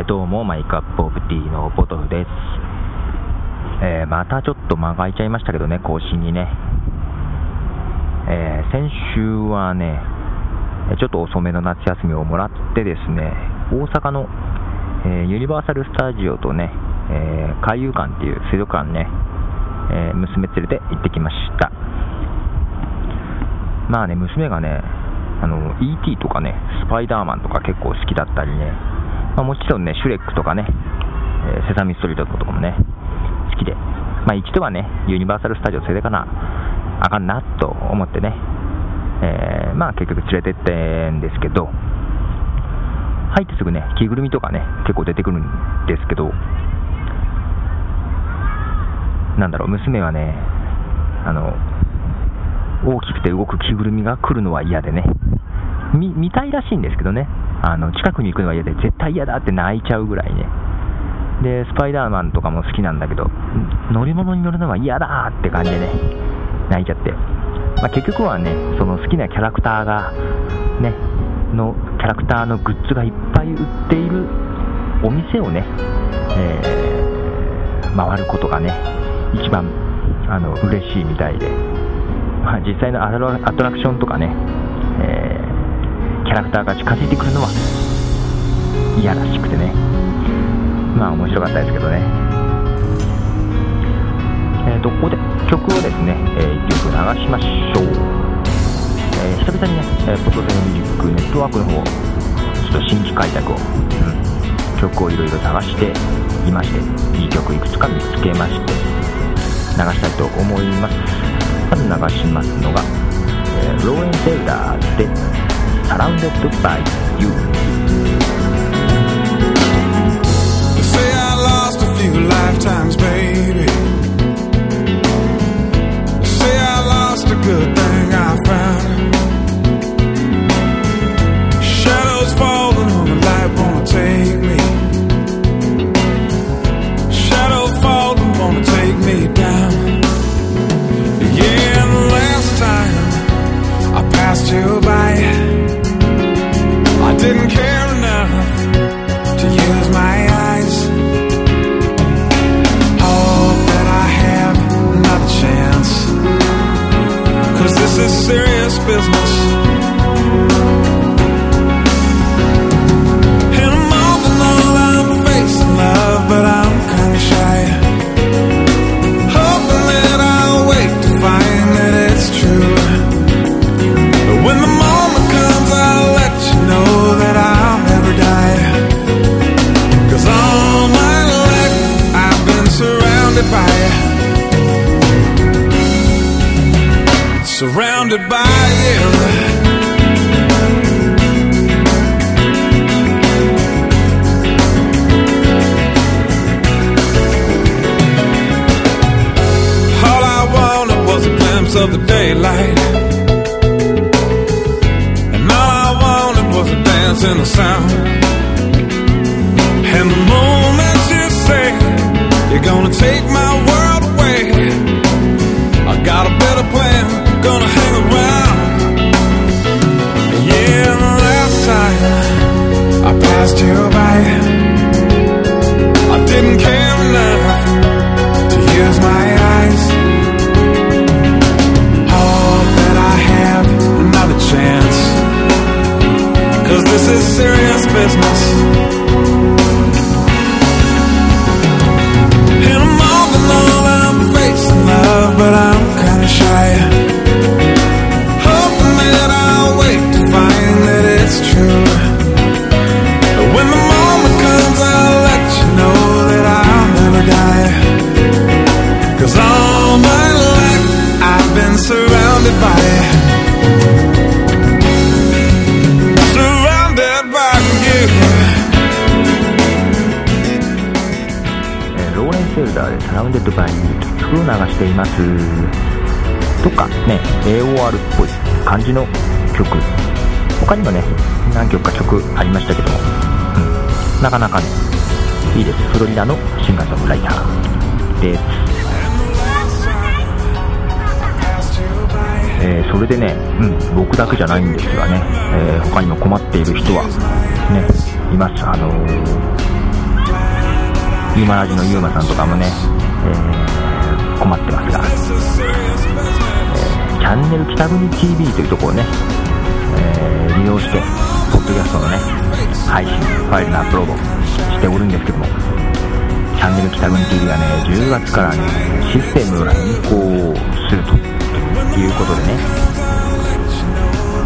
えー、どうも、マイクアップオブティーのポトフです。えー、またちょっと間が空いちゃいましたけどね、更新にね。えー、先週はね、ちょっと遅めの夏休みをもらってですね、大阪の、えユニバーサル・スタジオとね、え海遊館っていう水族館ね、え娘連れて行ってきました。まあね、娘がね、あの ET とかね、スパイダーマンとか結構好きだったりね、まあ、もちろんね、シュレックとかね、え、セサミストリートとかもね、好きで、まあ、一度はね、ユニバーサル・スタジオ連れてかなあかんなと思ってね、えー、まあ結局連れてってんですけど、入ってすぐね、着ぐるみとかね、結構出てくるんですけど、なんだろう、娘はね、あの、大きくて動く着ぐるみが来るのは嫌でね、見たいらしいんですけどね、あの近くに行くのは嫌で、絶対嫌だって泣いちゃうぐらいね。で、スパイダーマンとかも好きなんだけど、乗り物に乗るのは嫌だって感じでね、泣いちゃって。まあ、結局はね、その好きなキャラクターが、ね、のキャラクターのグッズがいっぱい売っているお店をね、えー、回ることがね、一番あの嬉しいみたいで、まあ、実際のアトラクションとかね、キャラクターが近づいてくるのは嫌らしくてね。まあ面白かったですけどね。えーと、ここで曲をですね、えー、1曲流しましょう、えー、久々にね、えー、ポトゼミュージックネットワークの方ちょっと新規開拓を、うん、曲をいろいろ探していましていい曲いくつか見つけまして流したいと思います。まず流しますのが、えー、ローエン・セルダーで surrounded by you. They say I lost a few lifetimes, Surrounded by you. All I wanted was a glimpse of the daylight And all I wanted was a dance in the sound. And the this is serious business. And I'm all all, I'm facing love, but I'm kinda shy. Hoping that I'll wait to find that it's true. When the moment comes, I'll let you know that I'll never die. Cause all my life I've been surrounded by ーローレン・セルダーで Surrounded by You という曲を流しています。とかね AOR っぽい感じの曲。他にもね何曲か曲ありましたけども、うん、なかなかねいいです。フロリダのシンガーソングライター。です。えーそれでね、うん、僕だけじゃないんですがね、えー他にも困っている人は、ね、います。あのーユーマラジのユーマさんとかもね、えー、困ってますが、えー、チャンネル北国 TV というところをね、えー、利用して、ポッドキャストのね、配信、ファイルのアップロードしておるんですけども、チャンネル北国 TV はね、10月からね、システムが変更するということでね、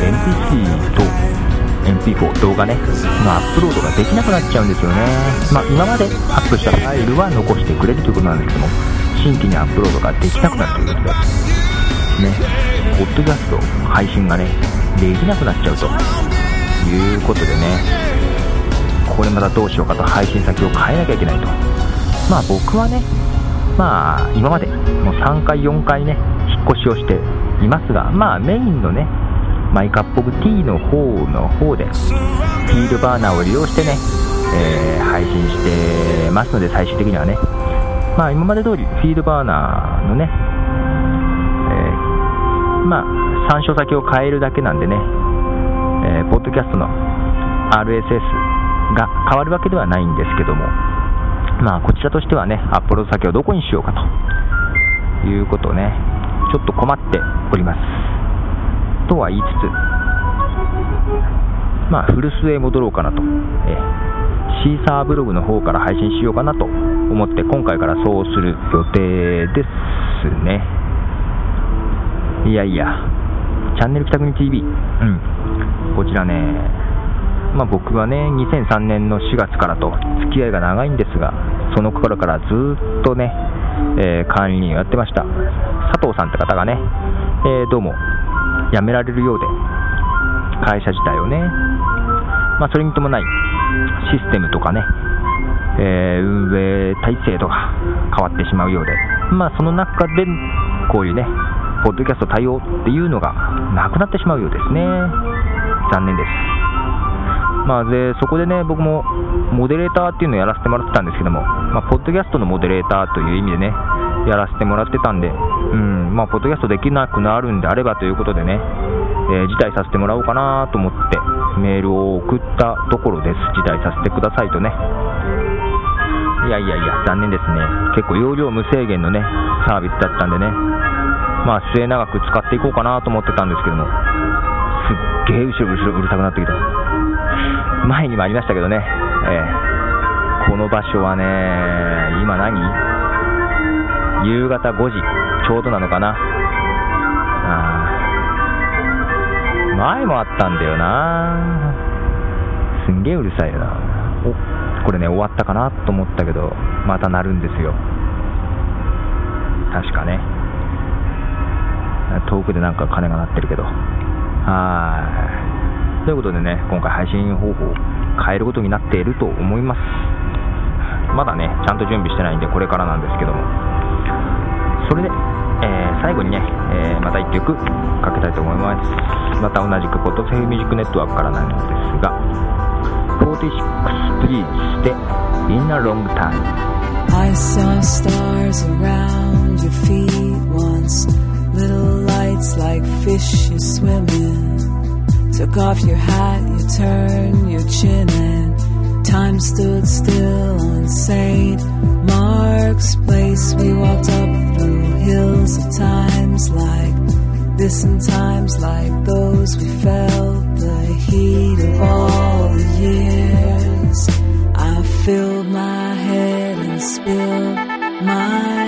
MP3 と MP4 動画ねのアップロードができなくなっちゃうんですよね、まあ、今までアップしたファイルは残してくれるということなんですけども新規にアップロードができなくなるということでねポッドキャスト配信がねできなくなっちゃうと。いうことでねこれまたどうしようかと配信先を変えなきゃいけないと。まあ僕はねまあ今までもう3回4回ね引っ越しをしていますがまあメインのねマイカップオブティーの方の方でフィードバーナーを利用してね、えー、配信してますので最終的にはね。まあ今まで通りフィードバーナーのね、えー、まあ参照先を変えるだけなんでね、えー、ポッドキャストの RSS が変わるわけではないんですけどもまあこちらとしてはねアップロード先をどこにしようかということをねちょっと困っております。とは言いつつ、まあ、古巣へ戻ろうかなと、えシーサーブログの方から配信しようかなと思って今回からそうする予定ですね。いやいやチャンネル北国 TV、うん、こちらね、まあ、僕はね2003年の4月からと付き合いが長いんですがその頃からずっとね、えー、管理人をやってました。佐藤さんって方がね、えー、どうも辞められるようで、会社自体をね、まあ、それに伴い、システムとかね、えー、運営体制とか変わってしまうようで、まあ、その中でこういうね、ポッドキャスト対応っていうのがなくなってしまうようですね、残念です。まあ、でそこでね、僕もモデレーターっていうのをやらせてもらってたんですけども、まあ、ポッドキャストのモデレーターという意味でね、やらせてもらってたんで、うんまあ、ポッドキャストできなくなるんであればということでね、えー、辞退させてもらおうかなと思ってメールを送ったところです、辞退させてくださいとね。いやいやいや、残念ですね、結構容量無制限のねサービスだったんでね、まあ、末永く使っていこうかなと思ってたんですけども、すっげえ後ろ後ろうるさくなってきた。前にもありましたけどね、えー、この場所はね、今何？夕方5時ちょうどなのかな。あ前もあったんだよな。すんげえうるさいよな。お、これね、終わったかなと思ったけど、また鳴るんですよ。確かね。遠くでなんか鐘が鳴ってるけど。はい。ということでね、今回配信方法を変えることになっていると思います。まだね、ちゃんと準備してないんで、これからなんですけども。それで、えー、最後にね、えー、また1曲かけたいと思います。また同じくポッドセフミュージックネットワークからなんですが、46 Please で In a Long Time I saw stars around your feet once Little lights like fish you swim in Took off your hat, you turned your chin and Time stood still on St. Mark's Place We walked up hills of times like this and times like those we felt the heat of all the years. I filled my head and spilled my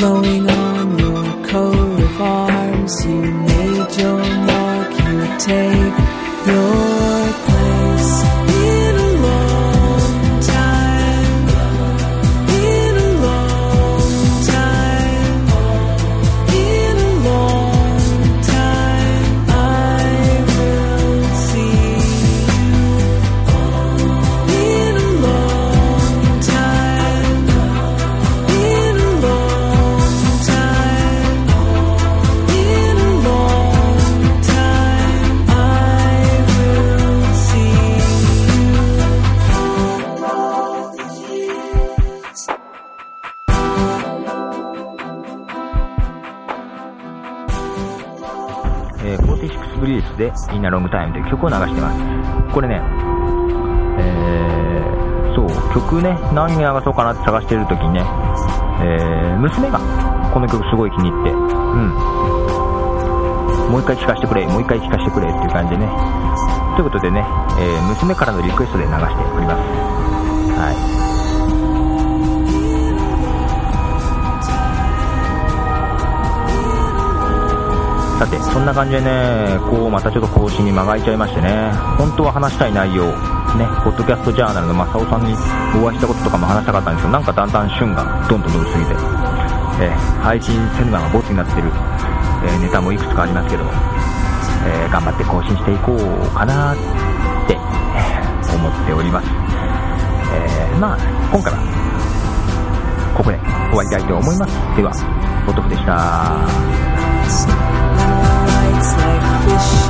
flowing on your coat of arms. You made your mark, you take your えー、46ブリースで In a Long Time という曲を流してます。これね、えー、そう、曲ね、何に流そうかなって探してる時にね、えー、娘がこの曲すごい気に入って、うん。もう一回聴かせてくれ、もう一回聴かせてくれっていう感じでね。ということでね、えー、娘からのリクエストで流しております。はい。て、そんな感じでね、こう、またちょっと更新に間が空いちゃいましてね、本当は話したい内容、ね、ポッドキャストジャーナルの正雄さんにお会いしたこととかも話したかったんですけど、なんかだんだん旬がどんどん伸びすぎて、えー配信するのがボツになってる、えーネタもいくつかありますけど、えー頑張って更新していこうかなって、思っております。えまあ、今回は、ここで終わりたいと思います。では、ポトフでした。fish.